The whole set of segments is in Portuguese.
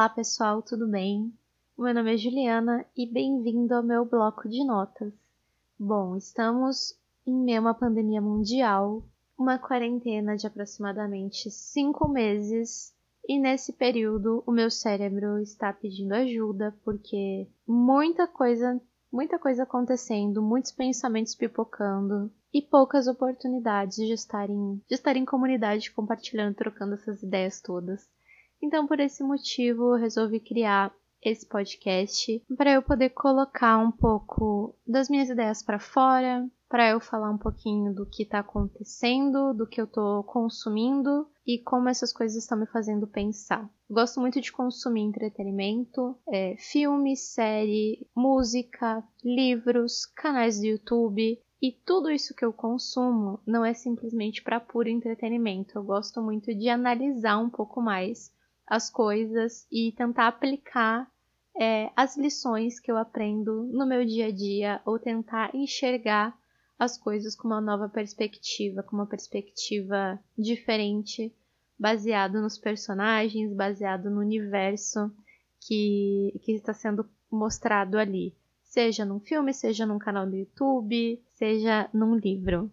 Olá pessoal, tudo bem? Meu nome é Juliana e bem-vindo ao meu bloco de notas. Bom, estamos em meio a uma pandemia mundial, uma quarentena de aproximadamente cinco meses, e nesse período o meu cérebro está pedindo ajuda porque muita coisa, muita coisa acontecendo, muitos pensamentos pipocando e poucas oportunidades de estar em, de estar em comunidade compartilhando, trocando essas ideias todas. Então, por esse motivo, eu resolvi criar esse podcast para eu poder colocar um pouco das minhas ideias para fora, para eu falar um pouquinho do que está acontecendo, do que eu estou consumindo e como essas coisas estão me fazendo pensar. Gosto muito de consumir entretenimento, é, filme, série, música, livros, canais do YouTube. E tudo isso que eu consumo não é simplesmente para puro entretenimento. Eu gosto muito de analisar um pouco mais as coisas e tentar aplicar é, as lições que eu aprendo no meu dia a dia ou tentar enxergar as coisas com uma nova perspectiva, com uma perspectiva diferente, baseado nos personagens, baseado no universo que, que está sendo mostrado ali, seja num filme, seja num canal do YouTube, seja num livro.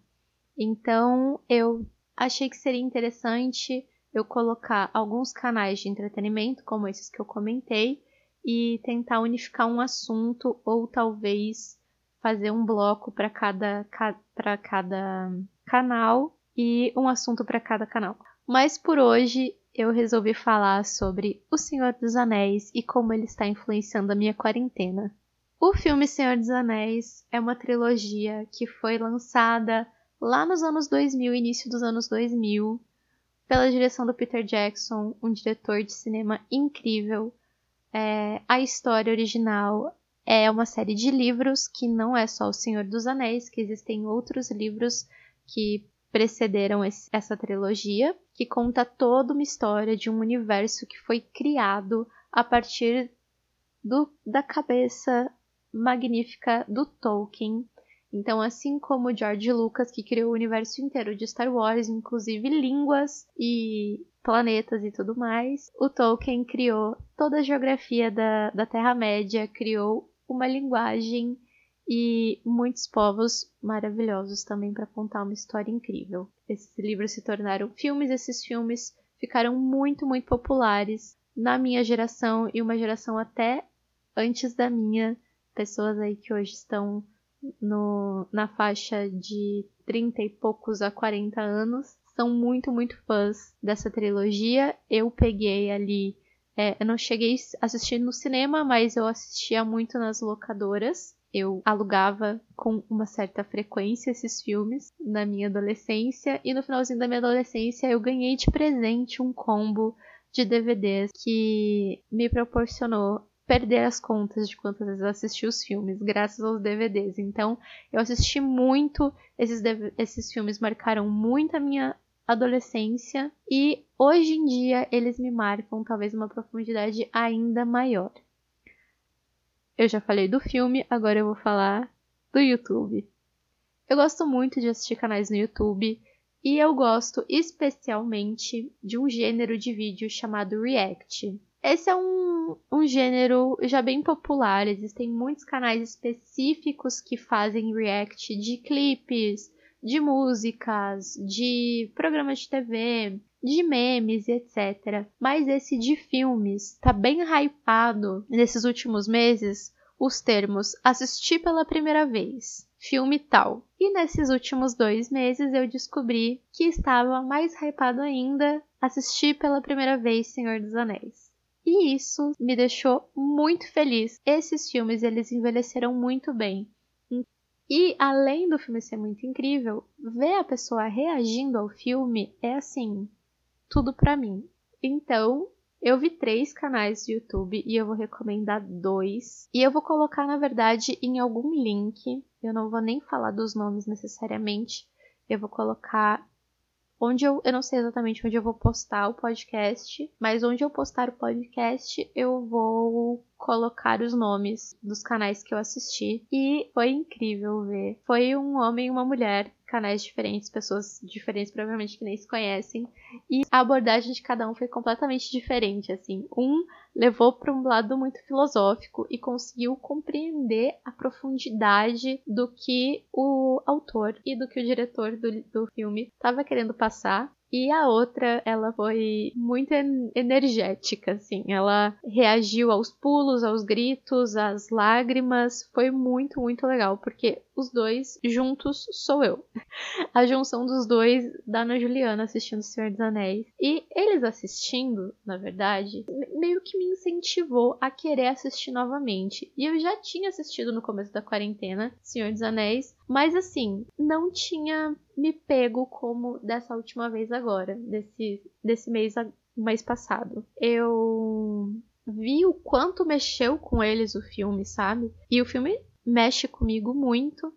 Então eu achei que seria interessante eu colocar alguns canais de entretenimento, como esses que eu comentei, e tentar unificar um assunto ou talvez fazer um bloco para cada, para cada canal e um assunto para cada canal. Mas por hoje eu resolvi falar sobre O Senhor dos Anéis e como ele está influenciando a minha quarentena. O filme Senhor dos Anéis é uma trilogia que foi lançada lá nos anos 2000, início dos anos 2000, pela direção do Peter Jackson, um diretor de cinema incrível. É, a história original é uma série de livros que não é só O Senhor dos Anéis, que existem outros livros que precederam esse, essa trilogia, que conta toda uma história de um universo que foi criado a partir do, da cabeça magnífica do Tolkien, então, assim como George Lucas, que criou o universo inteiro de Star Wars, inclusive línguas e planetas e tudo mais, o Tolkien criou toda a geografia da, da Terra-média, criou uma linguagem e muitos povos maravilhosos também para contar uma história incrível. Esses livros se tornaram filmes, esses filmes ficaram muito, muito populares na minha geração e uma geração até antes da minha, pessoas aí que hoje estão no, na faixa de 30 e poucos a 40 anos são muito, muito fãs dessa trilogia. Eu peguei ali. É, eu não cheguei a assistir no cinema, mas eu assistia muito nas locadoras. Eu alugava com uma certa frequência esses filmes na minha adolescência. E no finalzinho da minha adolescência eu ganhei de presente um combo de DVDs que me proporcionou perder as contas de quantas vezes eu assisti os filmes, graças aos DVDs. Então, eu assisti muito, esses, esses filmes marcaram muito a minha adolescência e hoje em dia eles me marcam talvez uma profundidade ainda maior. Eu já falei do filme, agora eu vou falar do YouTube. Eu gosto muito de assistir canais no YouTube e eu gosto especialmente de um gênero de vídeo chamado React. Esse é um, um gênero já bem popular, existem muitos canais específicos que fazem react de clipes, de músicas, de programas de TV, de memes e etc. Mas esse de filmes tá bem hypado nesses últimos meses os termos assistir pela primeira vez, filme tal. E nesses últimos dois meses eu descobri que estava mais hypado ainda assistir pela primeira vez Senhor dos Anéis. E isso me deixou muito feliz. Esses filmes eles envelheceram muito bem. E além do filme ser muito incrível, ver a pessoa reagindo ao filme é assim, tudo para mim. Então, eu vi três canais do YouTube e eu vou recomendar dois. E eu vou colocar, na verdade, em algum link. Eu não vou nem falar dos nomes necessariamente. Eu vou colocar onde eu, eu não sei exatamente onde eu vou postar o podcast, mas onde eu postar o podcast, eu vou colocar os nomes dos canais que eu assisti e foi incrível ver. Foi um homem e uma mulher canais diferentes, pessoas diferentes, provavelmente que nem se conhecem, e a abordagem de cada um foi completamente diferente, assim. Um levou para um lado muito filosófico e conseguiu compreender a profundidade do que o autor e do que o diretor do, do filme estava querendo passar. E a outra, ela foi muito energética, assim. Ela reagiu aos pulos, aos gritos, às lágrimas. Foi muito, muito legal, porque os dois juntos sou eu. A junção dos dois da Ana Juliana assistindo O Senhor dos Anéis. E eles assistindo, na verdade, meio que me incentivou a querer assistir novamente. E eu já tinha assistido no começo da quarentena Senhor dos Anéis, mas assim, não tinha me pego como dessa última vez agora, desse, desse mês, mês passado. Eu vi o quanto mexeu com eles o filme, sabe? E o filme mexe comigo muito.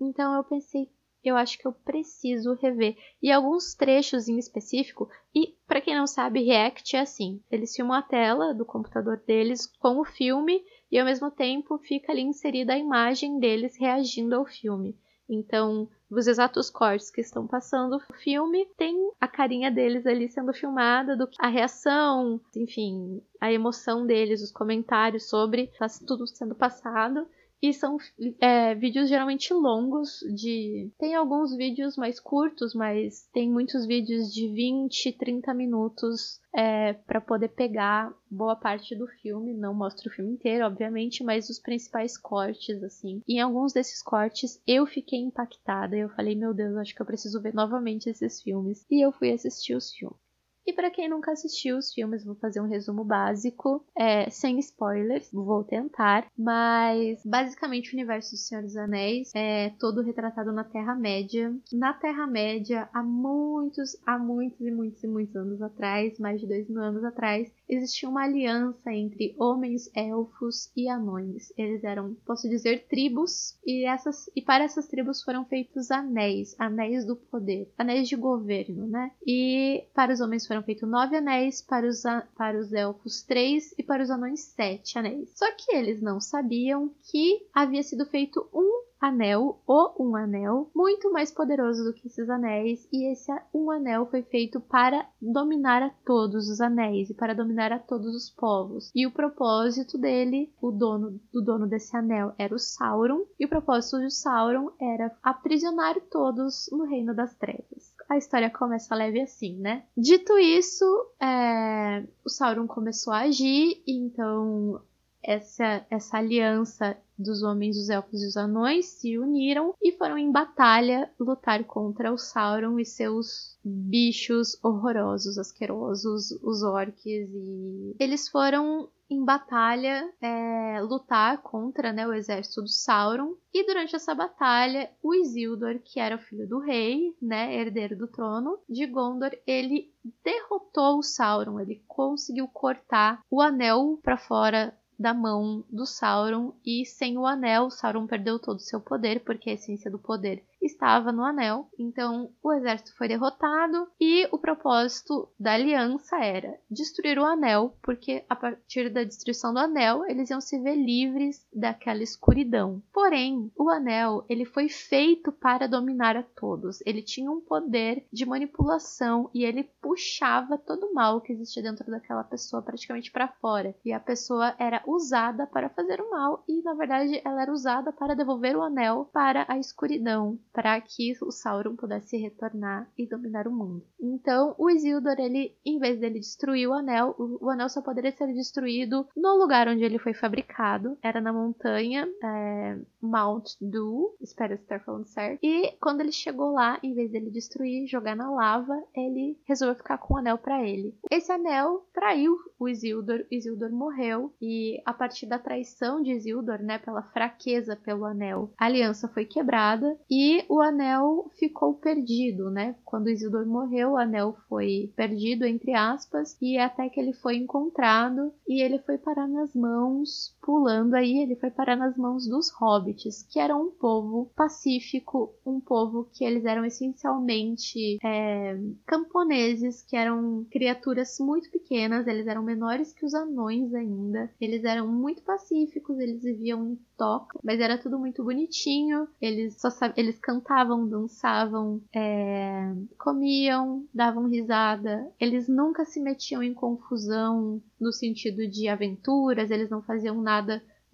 Então eu pensei, eu acho que eu preciso rever. E alguns trechos em específico, e para quem não sabe, React é assim: eles filmam a tela do computador deles com o filme e ao mesmo tempo fica ali inserida a imagem deles reagindo ao filme. Então, os exatos cortes que estão passando o filme, tem a carinha deles ali sendo filmada, do a reação, enfim, a emoção deles, os comentários sobre, tá tudo sendo passado. E são é, vídeos geralmente longos, de. Tem alguns vídeos mais curtos, mas tem muitos vídeos de 20, 30 minutos é, para poder pegar boa parte do filme. Não mostra o filme inteiro, obviamente, mas os principais cortes, assim. Em alguns desses cortes eu fiquei impactada. Eu falei, meu Deus, acho que eu preciso ver novamente esses filmes. E eu fui assistir os filmes. E para quem nunca assistiu os filmes, vou fazer um resumo básico, é, sem spoilers, vou tentar, mas basicamente o universo do Senhor dos Anéis é todo retratado na Terra-média. Na Terra-média, há muitos, há muitos e muitos e muitos anos atrás, mais de dois mil anos atrás, existia uma aliança entre homens, elfos e anões. Eles eram, posso dizer, tribos, e, essas, e para essas tribos foram feitos anéis, anéis do poder, anéis de governo, né? E para os homens foram feitos nove anéis, para os, para os elfos três e para os anões sete anéis. Só que eles não sabiam que havia sido feito um anel, ou um anel, muito mais poderoso do que esses anéis, e esse um anel foi feito para dominar a todos os anéis e para dominar a todos os povos. E o propósito dele, o dono do dono desse anel era o Sauron, e o propósito de Sauron era aprisionar todos no reino das trevas a história começa leve assim, né? Dito isso, é, o Sauron começou a agir, então essa, essa aliança dos homens, os elfos e os anões se uniram e foram em batalha lutar contra o Sauron e seus bichos horrorosos, asquerosos, os orcs e eles foram em batalha é, lutar contra né, o exército do Sauron. E durante essa batalha, o Isildur, que era o filho do rei, né, herdeiro do trono de Gondor, ele derrotou o Sauron. Ele conseguiu cortar o anel para fora da mão do Sauron e sem o anel, Sauron perdeu todo o seu poder, porque a essência do poder estava no anel. Então o exército foi derrotado e o propósito da aliança era destruir o anel, porque a partir da destruição do anel eles iam se ver livres daquela escuridão. Porém, o anel ele foi feito para dominar a todos. Ele tinha um poder de manipulação e ele puxava todo o mal que existia dentro daquela pessoa praticamente para fora. E a pessoa era usada para fazer o mal e na verdade ela era usada para devolver o anel para a escuridão, para que o Sauron pudesse retornar e dominar o mundo. Então, o Isildur, ele, em vez dele destruir o anel, o, o anel só poderia ser destruído no lugar onde ele foi fabricado. Era na montanha é, Mount Doom, espero estar falando certo. E quando ele chegou lá, em vez dele destruir, jogar na lava, ele resolveu ficar com o anel para ele. Esse anel traiu o Isildur, Isildur morreu e a partir da traição de Isildur, né, pela fraqueza pelo anel, a aliança foi quebrada e o anel ficou perdido, né? Quando Isildur morreu, o anel foi perdido entre aspas e até que ele foi encontrado e ele foi parar nas mãos pulando aí, ele foi parar nas mãos dos hobbits, que eram um povo pacífico, um povo que eles eram essencialmente é, camponeses, que eram criaturas muito pequenas, eles eram menores que os anões ainda, eles eram muito pacíficos, eles viviam em toca, mas era tudo muito bonitinho, eles só eles cantavam, dançavam, é, comiam, davam risada, eles nunca se metiam em confusão no sentido de aventuras, eles não faziam nada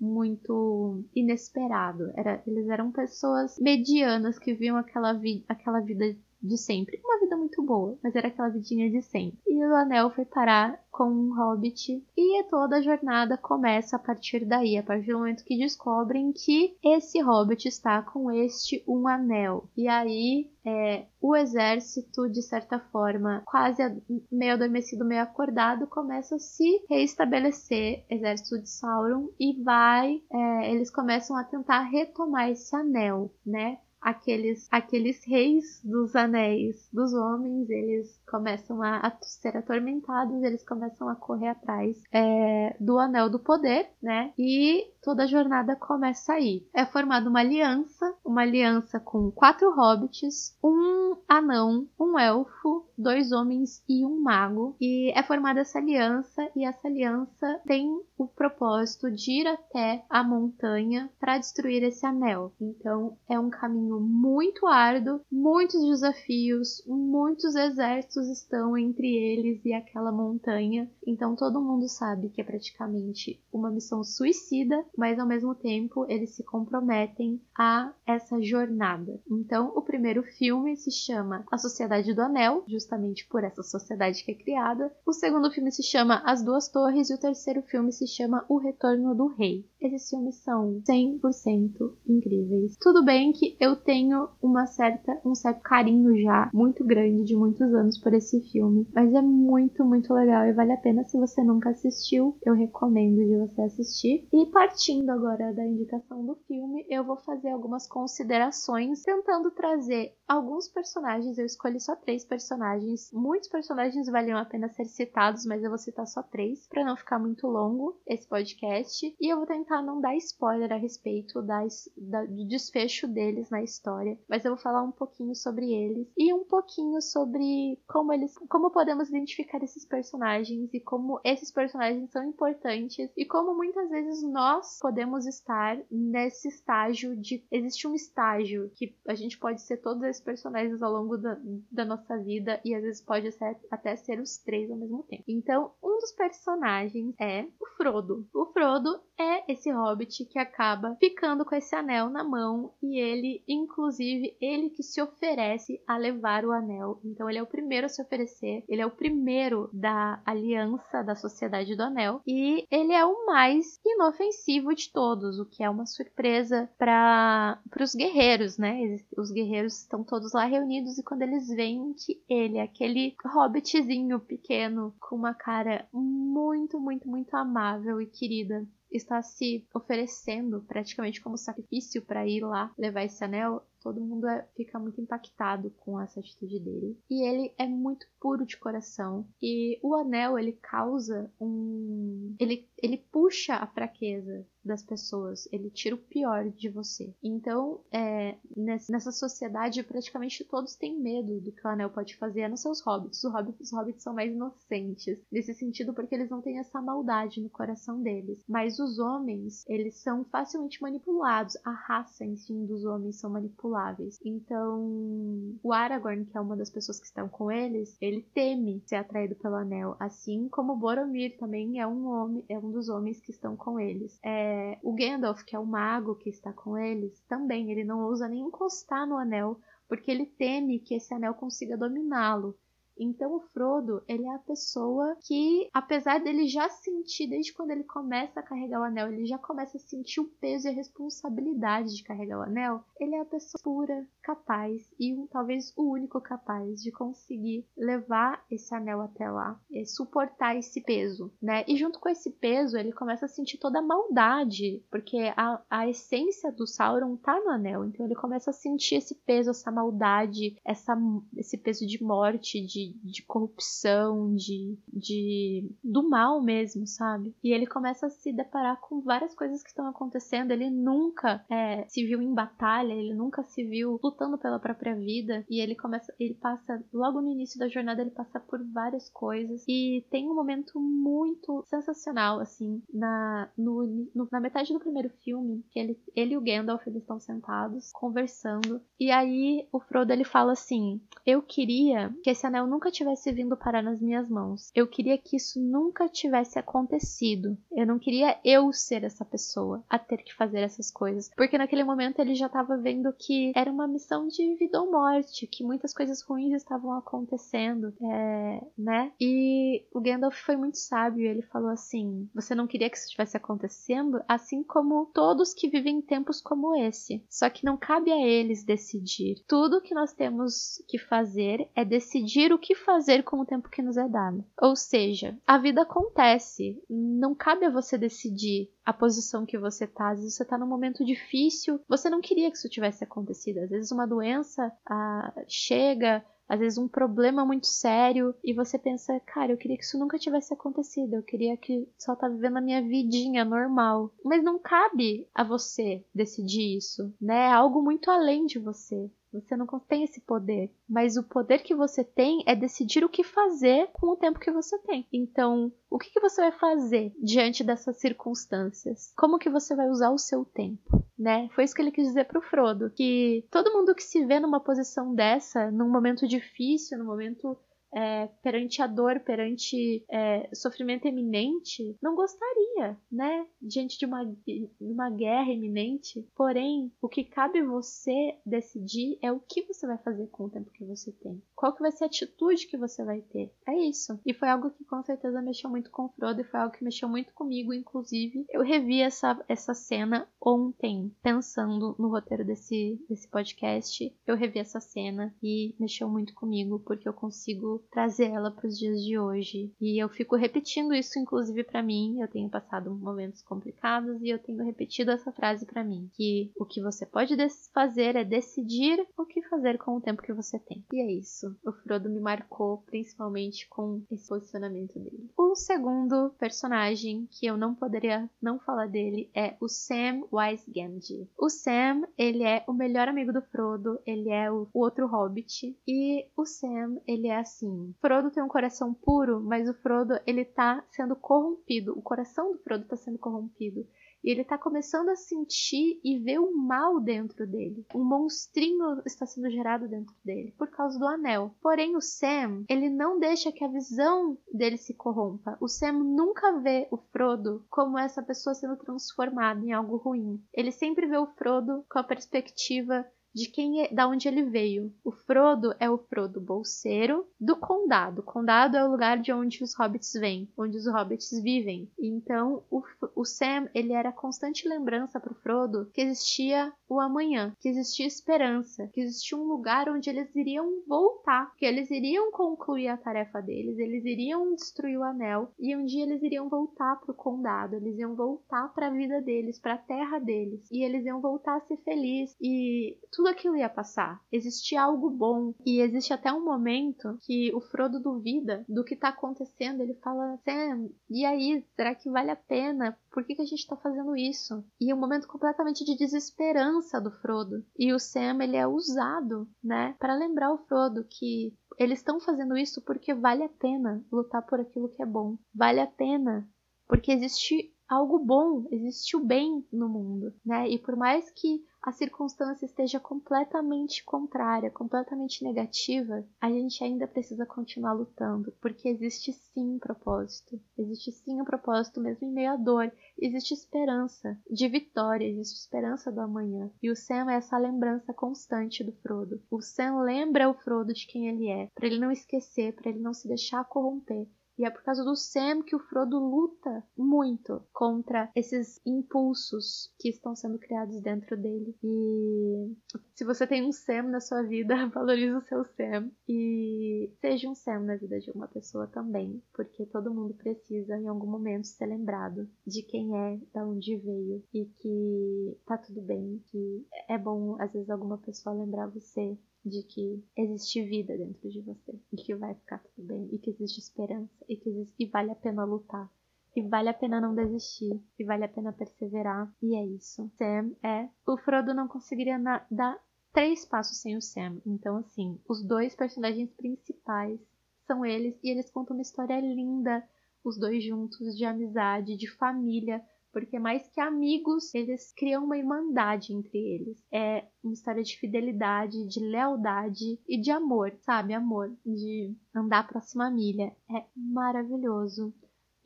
muito inesperado. Era, eles eram pessoas medianas que viviam aquela, vi, aquela vida de sempre. Uma vida muito boa, mas era aquela vidinha de sempre. E o anel foi parar com um hobbit e toda a jornada começa a partir daí, a partir do momento que descobrem que esse hobbit está com este um anel. E aí é, o exército, de certa forma, quase meio adormecido, meio acordado, começa a se reestabelecer, exército de Sauron, e vai, é, eles começam a tentar retomar esse anel, né? Aqueles, aqueles reis dos anéis dos homens, eles começam a, a ser atormentados, eles começam a correr atrás é, do anel do poder, né? E toda a jornada começa aí. É formada uma aliança, uma aliança com quatro hobbits, um anão, um elfo, dois homens e um mago. E é formada essa aliança, e essa aliança tem o propósito de ir até a montanha para destruir esse anel. Então é um caminho muito árduo, muitos desafios, muitos exércitos estão entre eles e aquela montanha. Então todo mundo sabe que é praticamente uma missão suicida, mas ao mesmo tempo eles se comprometem a essa jornada. Então o primeiro filme se chama A Sociedade do Anel, justamente por essa sociedade que é criada. O segundo filme se chama As Duas Torres e o terceiro filme se chama O Retorno do Rei. Esses filmes são 100% incríveis. Tudo bem que eu tenho uma certa, um certo carinho já muito grande de muitos anos por esse filme, mas é muito, muito legal e vale a pena se você nunca assistiu, eu recomendo de você assistir. E partindo agora da indicação do filme, eu vou fazer algumas considerações tentando trazer alguns personagens, eu escolhi só três personagens. Muitos personagens valiam a pena ser citados, mas eu vou citar só três para não ficar muito longo esse podcast. E eu vou tentar não dar spoiler a respeito das, da, do desfecho deles na história, mas eu vou falar um pouquinho sobre eles e um pouquinho sobre como eles, como podemos identificar esses personagens e como esses personagens são importantes e como muitas vezes nós podemos estar nesse estágio de existe um estágio que a gente pode ser todos esses personagens ao longo da, da nossa vida e às vezes pode ser, até ser os três ao mesmo tempo. Então, um dos personagens é o Frodo. O Frodo é esse hobbit que acaba ficando com esse anel na mão e ele, inclusive, ele que se oferece a levar o anel. Então ele é o primeiro a se oferecer, ele é o primeiro da aliança da Sociedade do Anel e ele é o mais inofensivo de todos, o que é uma surpresa para os guerreiros, né? Os guerreiros estão todos lá reunidos e quando eles veem que ele, aquele hobbitzinho pequeno com uma cara muito, muito, muito amável e querida, está se oferecendo praticamente como sacrifício para ir lá levar esse anel, todo mundo é, fica muito impactado com essa atitude dele. E ele é muito puro de coração. E o anel, ele causa um. Ele, ele puxa a fraqueza das pessoas, ele tira o pior de você. Então, é, nessa sociedade, praticamente todos têm medo do que o anel pode fazer, a não ser os hobbits. Os hobbits, os hobbits são mais inocentes nesse sentido, porque eles não têm essa maldade no coração deles. Mas os homens, eles são facilmente manipulados. A raça em si dos homens são manipulados. Então, o Aragorn, que é uma das pessoas que estão com eles, ele teme ser atraído pelo anel, assim como Boromir também é um homem, é um dos homens que estão com eles. É, o Gandalf, que é o mago que está com eles, também ele não ousa nem encostar no anel, porque ele teme que esse anel consiga dominá-lo. Então o Frodo, ele é a pessoa que, apesar dele já sentir, desde quando ele começa a carregar o anel, ele já começa a sentir o peso e a responsabilidade de carregar o anel, ele é a pessoa pura, capaz e um, talvez o único capaz de conseguir levar esse anel até lá, suportar esse peso, né? E junto com esse peso, ele começa a sentir toda a maldade, porque a, a essência do Sauron tá no anel, então ele começa a sentir esse peso, essa maldade, essa, esse peso de morte, de de, corrupção, de, de do mal mesmo, sabe? E ele começa a se deparar com várias coisas que estão acontecendo. Ele nunca é, se viu em batalha, ele nunca se viu lutando pela própria vida. E ele começa, ele passa logo no início da jornada, ele passa por várias coisas e tem um momento muito sensacional assim na no, no, na metade do primeiro filme que ele, ele e o Gandalf eles estão sentados conversando e aí o Frodo ele fala assim: eu queria que esse anel nunca tivesse vindo parar nas minhas mãos. Eu queria que isso nunca tivesse acontecido. Eu não queria eu ser essa pessoa a ter que fazer essas coisas, porque naquele momento ele já estava vendo que era uma missão de vida ou morte, que muitas coisas ruins estavam acontecendo, é, né? E o Gandalf foi muito sábio. Ele falou assim: Você não queria que isso estivesse acontecendo, assim como todos que vivem em tempos como esse. Só que não cabe a eles decidir. Tudo que nós temos que fazer é decidir o que fazer com o tempo que nos é dado. Ou seja, a vida acontece. Não cabe a você decidir a posição que você tá. Às vezes você tá num momento difícil, você não queria que isso tivesse acontecido. Às vezes uma doença ah, chega, às vezes um problema muito sério e você pensa, cara, eu queria que isso nunca tivesse acontecido, eu queria que só tá vivendo a minha vidinha normal. Mas não cabe a você decidir isso, né? É algo muito além de você. Você não tem esse poder. Mas o poder que você tem é decidir o que fazer com o tempo que você tem. Então, o que, que você vai fazer diante dessas circunstâncias? Como que você vai usar o seu tempo? Né? Foi isso que ele quis dizer pro Frodo, que todo mundo que se vê numa posição dessa, num momento difícil, num momento é, perante a dor, perante é, sofrimento eminente, não gostaria, né? Diante de uma, de uma guerra iminente. Porém, o que cabe você decidir é o que você vai fazer com o tempo que você tem. Qual que vai ser a atitude que você vai ter. É isso. E foi algo que com certeza mexeu muito com o Frodo e foi algo que mexeu muito comigo, inclusive. Eu revi essa, essa cena ontem, pensando no roteiro desse, desse podcast. Eu revi essa cena e mexeu muito comigo, porque eu consigo trazer ela para os dias de hoje. E eu fico repetindo isso, inclusive, para mim. Eu tenho passado momentos complicados e eu tenho repetido essa frase para mim: que o que você pode fazer é decidir o que fazer com o tempo que você tem. E é isso. O Frodo me marcou principalmente com esse posicionamento dele. O segundo personagem que eu não poderia não falar dele é o Sam Wise Gamgee. O Sam, ele é o melhor amigo do Frodo, ele é o outro hobbit e o Sam, ele é assim assim. Frodo tem um coração puro, mas o Frodo, ele tá sendo corrompido. O coração do Frodo tá sendo corrompido. E ele tá começando a sentir e ver o mal dentro dele. Um monstrinho está sendo gerado dentro dele por causa do anel. Porém, o Sam, ele não deixa que a visão dele se corrompa. O Sam nunca vê o Frodo como essa pessoa sendo transformada em algo ruim. Ele sempre vê o Frodo com a perspectiva de quem é, da onde ele veio. O Frodo é o Frodo bolseiro do condado. O condado é o lugar de onde os hobbits vêm, onde os hobbits vivem. Então, o, o Sam, ele era constante lembrança para o Frodo que existia o amanhã, que existia esperança, que existia um lugar onde eles iriam voltar, que eles iriam concluir a tarefa deles, eles iriam destruir o anel e um dia eles iriam voltar para o condado, eles iam voltar para a vida deles, para a terra deles, e eles iam voltar a ser felizes e tudo aquilo ia passar. Existia algo bom. E existe até um momento que o Frodo duvida do que tá acontecendo. Ele fala: Sam, e aí? Será que vale a pena? Por que, que a gente tá fazendo isso? E é um momento completamente de desesperança do Frodo. E o Sam, ele é usado, né, para lembrar o Frodo que eles estão fazendo isso porque vale a pena lutar por aquilo que é bom. Vale a pena porque existe algo bom, existe o bem no mundo, né? E por mais que a circunstância esteja completamente contrária, completamente negativa, a gente ainda precisa continuar lutando, porque existe sim um propósito. Existe sim um propósito mesmo em meio à dor. Existe esperança de vitória, existe esperança do amanhã. E o Sam é essa lembrança constante do Frodo. O Sam lembra o Frodo de quem ele é, para ele não esquecer, para ele não se deixar corromper, e é por causa do Sam que o Frodo luta muito contra esses impulsos que estão sendo criados dentro dele. E se você tem um Sam na sua vida, valorize o seu Sam. E seja um Sam na vida de uma pessoa também. Porque todo mundo precisa, em algum momento, ser lembrado de quem é, da onde veio. E que tá tudo bem. Que é bom, às vezes, alguma pessoa lembrar você de que existe vida dentro de você e que vai ficar tudo bem e que existe esperança e que existe, e vale a pena lutar e vale a pena não desistir e vale a pena perseverar e é isso. Sam é o Frodo não conseguiria dar três passos sem o Sam. Então assim, os dois personagens principais são eles e eles contam uma história linda, os dois juntos de amizade, de família porque mais que amigos, eles criam uma irmandade entre eles. É uma história de fidelidade, de lealdade e de amor, sabe? Amor, de andar a próxima milha. É maravilhoso.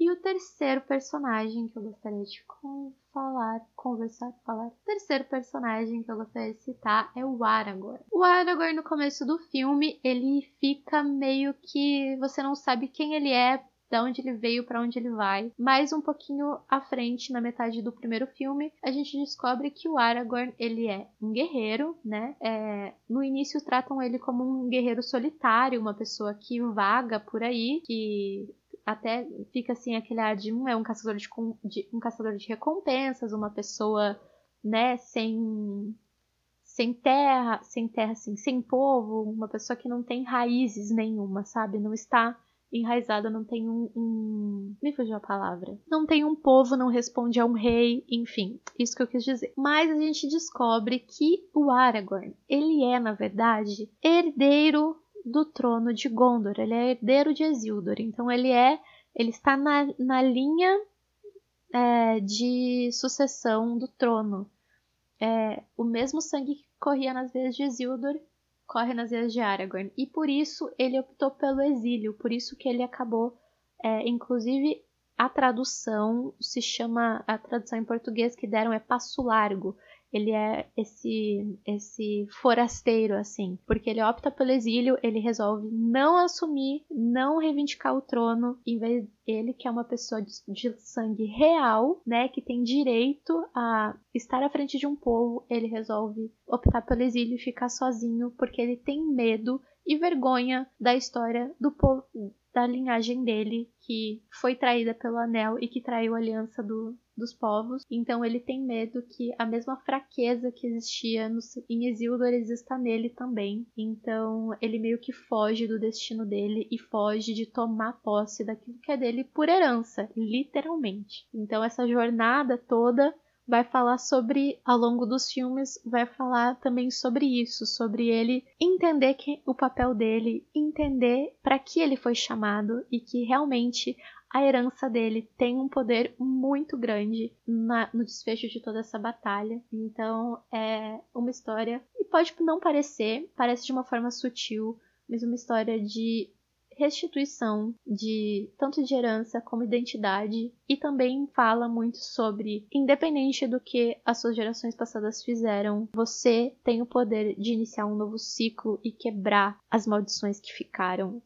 E o terceiro personagem que eu gostaria de falar, conversar, falar. O terceiro personagem que eu gostaria de citar é o Aragorn. O Aragorn no começo do filme, ele fica meio que você não sabe quem ele é, da onde ele veio, para onde ele vai. Mais um pouquinho à frente, na metade do primeiro filme, a gente descobre que o Aragorn ele é um guerreiro, né? É, no início tratam ele como um guerreiro solitário, uma pessoa que vaga por aí, que até fica assim aquele ar de um é um caçador de, de um caçador de recompensas, uma pessoa, né, sem sem terra, sem terra assim, sem povo, uma pessoa que não tem raízes nenhuma, sabe? Não está enraizada, não tem um, um. Me fugiu a palavra. Não tem um povo, não responde a um rei, enfim, isso que eu quis dizer. Mas a gente descobre que o Aragorn, ele é, na verdade, herdeiro do trono de Gondor, ele é herdeiro de Isildur, então ele é. Ele está na, na linha é, de sucessão do trono. É, o mesmo sangue que corria nas veias de Isildur corre nas veias de Aragorn. E por isso ele optou pelo exílio, por isso que ele acabou, é, inclusive a tradução se chama, a tradução em português que deram é Passo Largo, ele é esse esse forasteiro assim, porque ele opta pelo exílio, ele resolve não assumir, não reivindicar o trono, em vez ele que é uma pessoa de, de sangue real, né, que tem direito a estar à frente de um povo, ele resolve optar pelo exílio e ficar sozinho porque ele tem medo e vergonha da história do povo da linhagem dele que foi traída pelo anel e que traiu a aliança do, dos povos. Então ele tem medo que a mesma fraqueza que existia no, em Isildur exista nele também. Então ele meio que foge do destino dele e foge de tomar posse daquilo que é dele por herança, literalmente. Então essa jornada toda vai falar sobre, ao longo dos filmes, vai falar também sobre isso, sobre ele entender que, o papel dele, entender para que ele foi chamado e que realmente a herança dele tem um poder muito grande na, no desfecho de toda essa batalha. Então é uma história, e pode não parecer, parece de uma forma sutil, mas uma história de restituição de tanto de herança como identidade e também fala muito sobre independente do que as suas gerações passadas fizeram, você tem o poder de iniciar um novo ciclo e quebrar as maldições que ficaram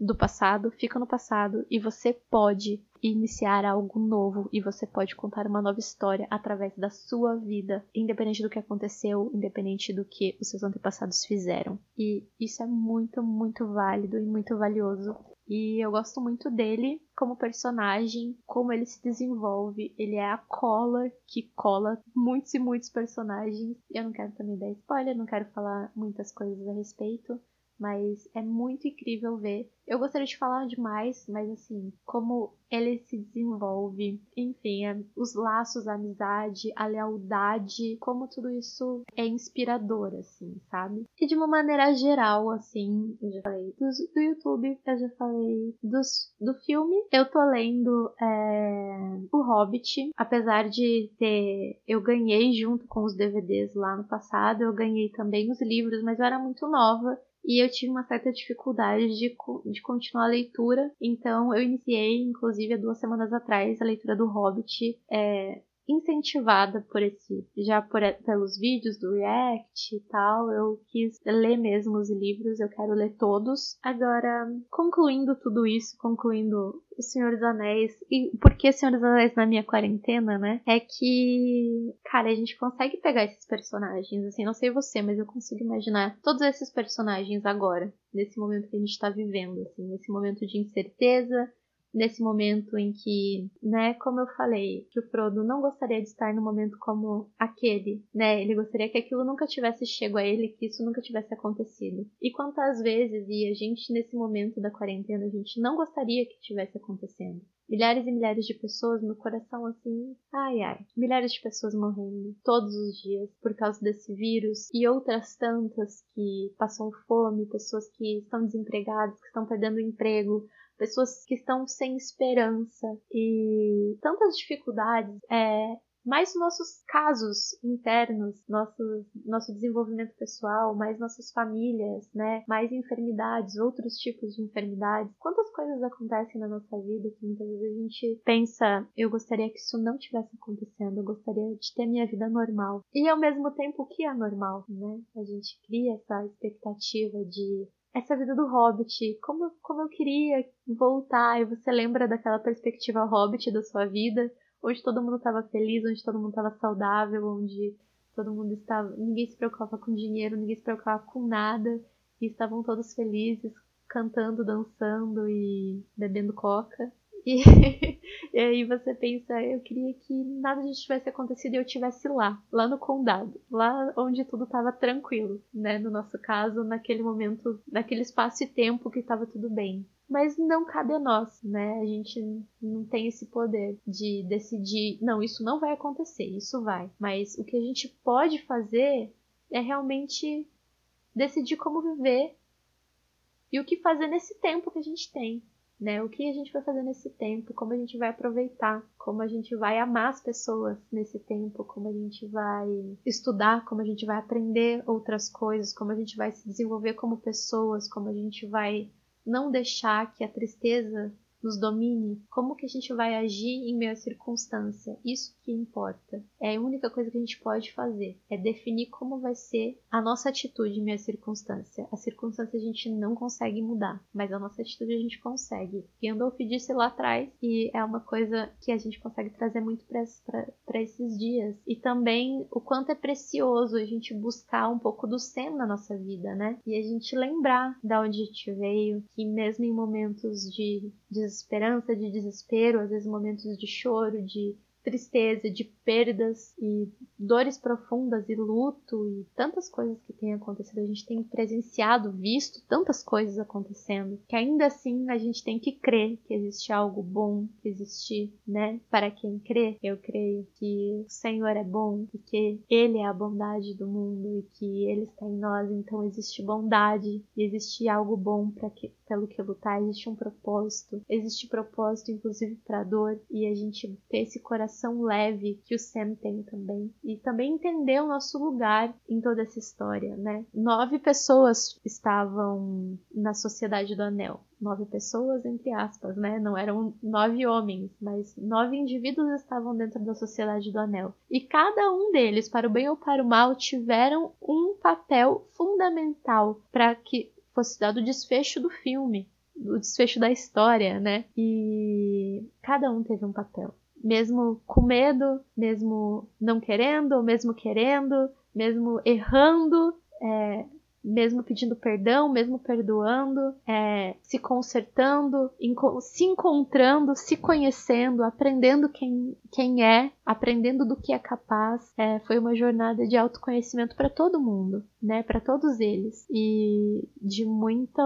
do passado fica no passado e você pode iniciar algo novo e você pode contar uma nova história através da sua vida, independente do que aconteceu, independente do que os seus antepassados fizeram. E isso é muito, muito válido e muito valioso. E eu gosto muito dele como personagem, como ele se desenvolve. Ele é a cola que cola muitos e muitos personagens. Eu não quero também dar spoiler, não quero falar muitas coisas a respeito mas é muito incrível ver. Eu gostaria de falar demais, mas assim, como ele se desenvolve, enfim, os laços, a amizade, a lealdade, como tudo isso é inspirador, assim, sabe? E de uma maneira geral, assim, eu já falei do, do YouTube, eu já falei dos, do filme. Eu tô lendo é, O Hobbit, apesar de ter. Eu ganhei junto com os DVDs lá no passado, eu ganhei também os livros, mas eu era muito nova e eu tive uma certa dificuldade de, de continuar a leitura, então eu iniciei, inclusive, há duas semanas atrás, a leitura do Hobbit. É, incentivada por esse, já por, pelos vídeos do React e tal, eu quis ler mesmo os livros, eu quero ler todos. Agora, concluindo tudo isso, concluindo O Senhor dos Anéis, e por que Senhor dos Anéis na minha quarentena, né? É que, cara, a gente consegue pegar esses personagens, assim, não sei você, mas eu consigo imaginar todos esses personagens agora, nesse momento que a gente tá vivendo, assim, nesse momento de incerteza, nesse momento em que, né, como eu falei, que o Frodo não gostaria de estar num momento como aquele, né? Ele gostaria que aquilo nunca tivesse chego a ele, que isso nunca tivesse acontecido. E quantas vezes, e a gente nesse momento da quarentena, a gente não gostaria que tivesse acontecendo milhares e milhares de pessoas, meu coração assim, ai ai, milhares de pessoas morrendo todos os dias por causa desse vírus e outras tantas que passam fome, pessoas que estão desempregadas, que estão perdendo emprego, pessoas que estão sem esperança e tantas dificuldades. É, mais nossos casos internos, nosso, nosso desenvolvimento pessoal, mais nossas famílias, né? Mais enfermidades, outros tipos de enfermidades. Quantas coisas acontecem na nossa vida que muitas vezes a gente pensa, eu gostaria que isso não tivesse acontecendo, eu gostaria de ter minha vida normal. E ao mesmo tempo, o que é normal, né? A gente cria essa expectativa de essa vida do Hobbit, como, como eu queria voltar, e você lembra daquela perspectiva Hobbit da sua vida, onde todo mundo estava feliz, onde todo mundo estava saudável, onde todo mundo estava. ninguém se preocupava com dinheiro, ninguém se preocupava com nada, e estavam todos felizes, cantando, dançando e bebendo coca. E, e, aí você pensa, eu queria que nada disso tivesse acontecido e eu estivesse lá, lá no condado, lá onde tudo estava tranquilo, né? No nosso caso, naquele momento, naquele espaço e tempo que estava tudo bem mas não cabe a nós, né? A gente não tem esse poder de decidir, não, isso não vai acontecer, isso vai. Mas o que a gente pode fazer é realmente decidir como viver e o que fazer nesse tempo que a gente tem, né? O que a gente vai fazer nesse tempo, como a gente vai aproveitar, como a gente vai amar as pessoas nesse tempo, como a gente vai estudar, como a gente vai aprender outras coisas, como a gente vai se desenvolver como pessoas, como a gente vai não deixar que a tristeza nos domine, como que a gente vai agir em meio à circunstância? Isso que importa. É a única coisa que a gente pode fazer, é definir como vai ser a nossa atitude em meio à circunstância. A circunstância a gente não consegue mudar, mas a nossa atitude a gente consegue. Andolf disse lá atrás e é uma coisa que a gente consegue trazer muito para esses dias. E também o quanto é precioso a gente buscar um pouco do Sen na nossa vida, né? E a gente lembrar da onde a gente veio, que mesmo em momentos de, de desesperança, de desespero, às vezes momentos de choro, de tristeza, de perdas e dores profundas e luto e tantas coisas que têm acontecido. A gente tem presenciado, visto tantas coisas acontecendo, que ainda assim a gente tem que crer que existe algo bom, que existe, né? Para quem crê, eu creio que o Senhor é bom e que Ele é a bondade do mundo e que Ele está em nós, então existe bondade e existe algo bom para que pelo que lutar, existe um propósito, existe propósito inclusive para dor e a gente ter esse coração leve que o Sam tem também e também entender o nosso lugar em toda essa história, né? Nove pessoas estavam na Sociedade do Anel. Nove pessoas, entre aspas, né? Não eram nove homens, mas nove indivíduos estavam dentro da Sociedade do Anel. E cada um deles, para o bem ou para o mal, tiveram um papel fundamental para que fosse dado o desfecho do filme, o desfecho da história, né? E cada um teve um papel. Mesmo com medo, mesmo não querendo, mesmo querendo, mesmo errando, é, mesmo pedindo perdão, mesmo perdoando, é, se consertando, se encontrando, se conhecendo, aprendendo quem, quem é, aprendendo do que é capaz. É, foi uma jornada de autoconhecimento para todo mundo, né? Para todos eles e de muito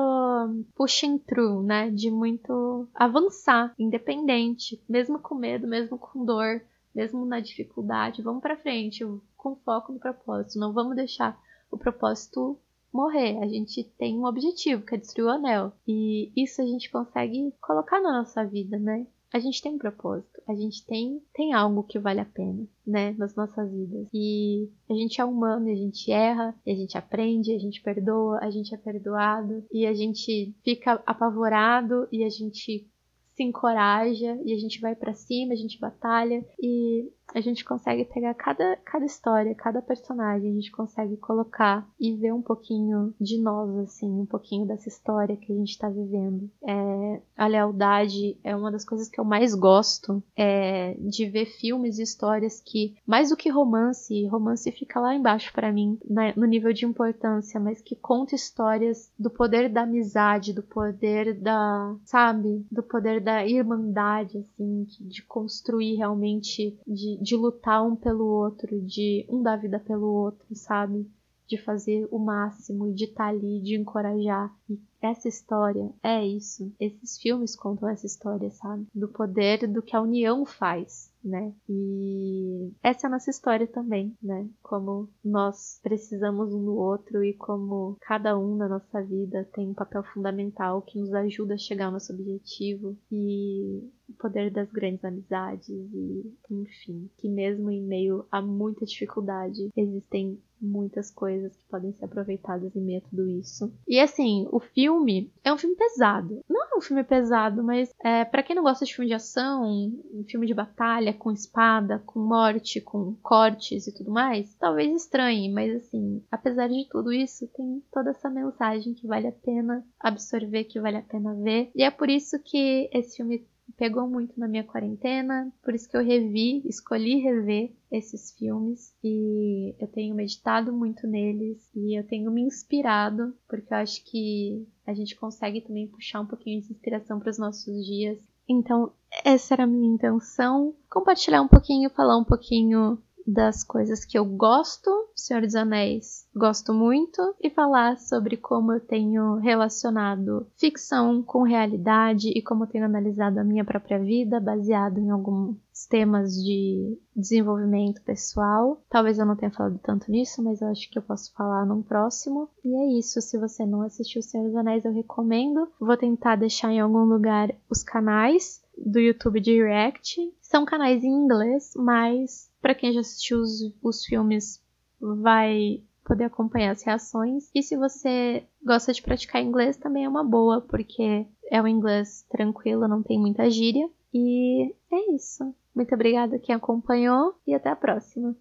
pushing through, né? De muito avançar, independente, mesmo com medo, mesmo com dor, mesmo na dificuldade, vamos para frente, com foco no propósito. Não vamos deixar o propósito morrer. A gente tem um objetivo, que é destruir o anel. E isso a gente consegue colocar na nossa vida, né? A gente tem um propósito, a gente tem, tem algo que vale a pena, né, nas nossas vidas. E a gente é humano, a gente erra, a gente aprende, a gente perdoa, a gente é perdoado e a gente fica apavorado e a gente se encoraja e a gente vai para cima, a gente batalha e a gente consegue pegar cada, cada história, cada personagem, a gente consegue colocar e ver um pouquinho de nós, assim, um pouquinho dessa história que a gente tá vivendo. É, a lealdade é uma das coisas que eu mais gosto é, de ver filmes e histórias que, mais do que romance, romance fica lá embaixo para mim, né, no nível de importância, mas que conta histórias do poder da amizade, do poder da, sabe, do poder da irmandade, assim, de construir realmente, de, de lutar um pelo outro, de um dar vida pelo outro, sabe? De fazer o máximo e de estar tá ali, de encorajar. E essa história é isso. Esses filmes contam essa história, sabe? Do poder do que a união faz né? E essa é a nossa história também, né? Como nós precisamos um do outro e como cada um na nossa vida tem um papel fundamental que nos ajuda a chegar ao nosso objetivo e o poder das grandes amizades e enfim, que mesmo em meio a muita dificuldade existem muitas coisas que podem ser aproveitadas em meio a tudo isso. E assim, o filme é um filme pesado. Não é um filme pesado, mas é, para quem não gosta de filme de ação, filme de batalha com espada, com morte, com cortes e tudo mais, talvez estranhe, mas assim, apesar de tudo isso, tem toda essa mensagem que vale a pena absorver, que vale a pena ver. E é por isso que esse filme pegou muito na minha quarentena, por isso que eu revi, escolhi rever esses filmes e eu tenho meditado muito neles e eu tenho me inspirado, porque eu acho que a gente consegue também puxar um pouquinho de inspiração para os nossos dias. Então, essa era a minha intenção, compartilhar um pouquinho, falar um pouquinho das coisas que eu gosto, Senhor dos Anéis, gosto muito, e falar sobre como eu tenho relacionado ficção com realidade e como eu tenho analisado a minha própria vida baseado em alguns temas de desenvolvimento pessoal. Talvez eu não tenha falado tanto nisso, mas eu acho que eu posso falar num próximo. E é isso. Se você não assistiu O Senhor dos Anéis, eu recomendo. Vou tentar deixar em algum lugar os canais do YouTube de React. São canais em inglês, mas para quem já assistiu os, os filmes, vai poder acompanhar as reações. E se você gosta de praticar inglês, também é uma boa, porque é um inglês tranquilo, não tem muita gíria. E é isso. Muito obrigada quem acompanhou e até a próxima.